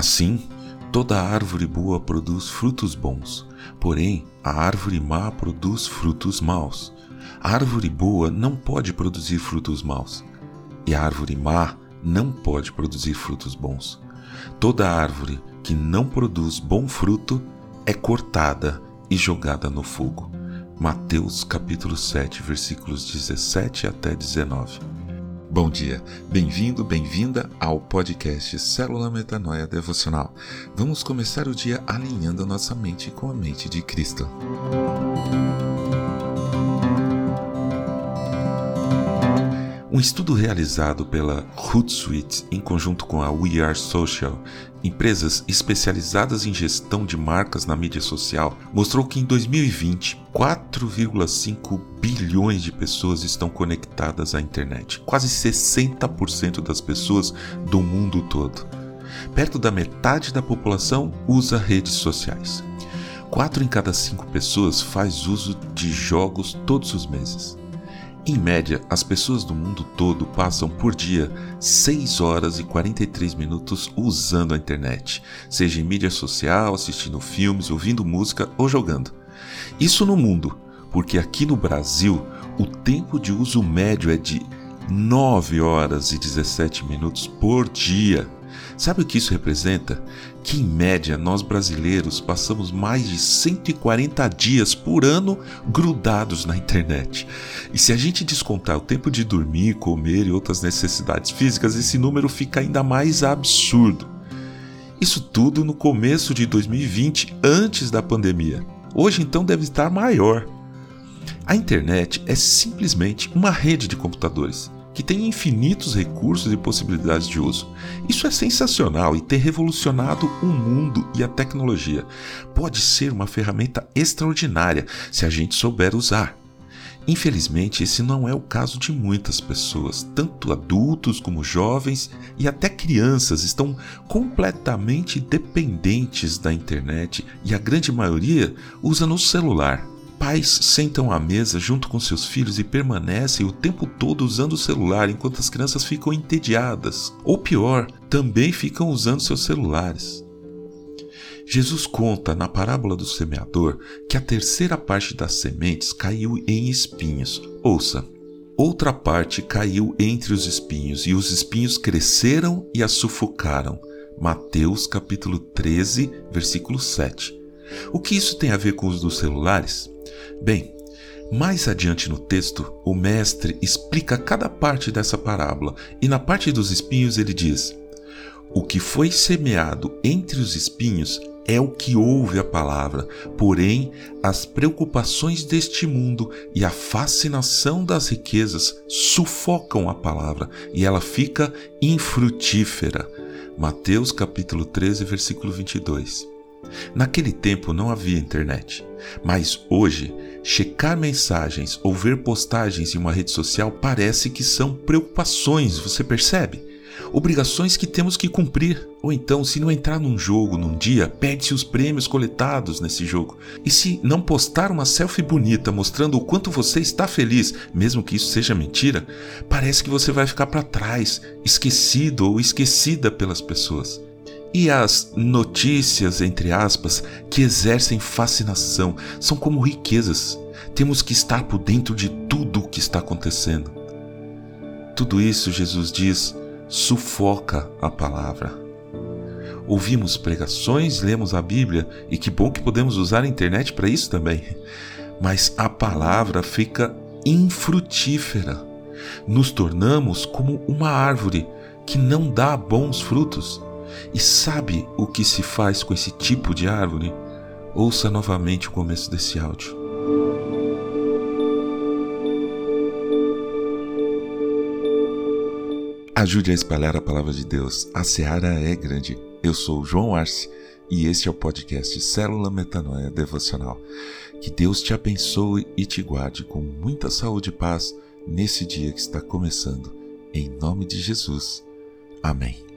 Assim, toda árvore boa produz frutos bons, porém a árvore má produz frutos maus. A árvore boa não pode produzir frutos maus, e a árvore má não pode produzir frutos bons. Toda árvore que não produz bom fruto é cortada e jogada no fogo. Mateus capítulo 7, versículos 17 até 19. Bom dia, bem-vindo, bem-vinda ao podcast Célula Metanoia Devocional. Vamos começar o dia alinhando nossa mente com a mente de Cristo. Um estudo realizado pela Hootsuite em conjunto com a We Are Social, empresas especializadas em gestão de marcas na mídia social, mostrou que em 2020, 4,5 bilhões de pessoas estão conectadas à internet. Quase 60% das pessoas do mundo todo. Perto da metade da população usa redes sociais. 4 em cada 5 pessoas faz uso de jogos todos os meses. Em média, as pessoas do mundo todo passam por dia 6 horas e 43 minutos usando a internet, seja em mídia social, assistindo filmes, ouvindo música ou jogando. Isso no mundo, porque aqui no Brasil o tempo de uso médio é de 9 horas e 17 minutos por dia. Sabe o que isso representa? Que em média nós brasileiros passamos mais de 140 dias por ano grudados na internet. E se a gente descontar o tempo de dormir, comer e outras necessidades físicas, esse número fica ainda mais absurdo. Isso tudo no começo de 2020, antes da pandemia. Hoje então deve estar maior. A internet é simplesmente uma rede de computadores que tem infinitos recursos e possibilidades de uso. Isso é sensacional e tem revolucionado o mundo e a tecnologia. Pode ser uma ferramenta extraordinária se a gente souber usar. Infelizmente, esse não é o caso de muitas pessoas. Tanto adultos como jovens e até crianças estão completamente dependentes da internet e a grande maioria usa no celular. Pais sentam à mesa junto com seus filhos e permanecem o tempo todo usando o celular enquanto as crianças ficam entediadas. Ou pior, também ficam usando seus celulares. Jesus conta na parábola do semeador que a terceira parte das sementes caiu em espinhos. Ouça. Outra parte caiu entre os espinhos, e os espinhos cresceram e a sufocaram. Mateus capítulo 13, versículo 7. O que isso tem a ver com os dos celulares? Bem, mais adiante no texto, o mestre explica cada parte dessa parábola, e na parte dos espinhos ele diz: O que foi semeado entre os espinhos é o que ouve a palavra, porém as preocupações deste mundo e a fascinação das riquezas sufocam a palavra e ela fica infrutífera. Mateus capítulo 13, versículo 22. Naquele tempo não havia internet, mas hoje, checar mensagens ou ver postagens em uma rede social parece que são preocupações, você percebe? Obrigações que temos que cumprir. Ou então, se não entrar num jogo num dia, perde-se os prêmios coletados nesse jogo. E se não postar uma selfie bonita mostrando o quanto você está feliz, mesmo que isso seja mentira, parece que você vai ficar para trás, esquecido ou esquecida pelas pessoas. E as notícias, entre aspas, que exercem fascinação são como riquezas. Temos que estar por dentro de tudo o que está acontecendo. Tudo isso, Jesus diz, sufoca a palavra. Ouvimos pregações, lemos a Bíblia e que bom que podemos usar a internet para isso também. Mas a palavra fica infrutífera. Nos tornamos como uma árvore que não dá bons frutos e sabe o que se faz com esse tipo de árvore? Ouça novamente o começo desse áudio. Ajude a espalhar a palavra de Deus. A seara é grande. Eu sou João Arce e este é o podcast Célula Metanoia Devocional. Que Deus te abençoe e te guarde com muita saúde e paz nesse dia que está começando. Em nome de Jesus. Amém.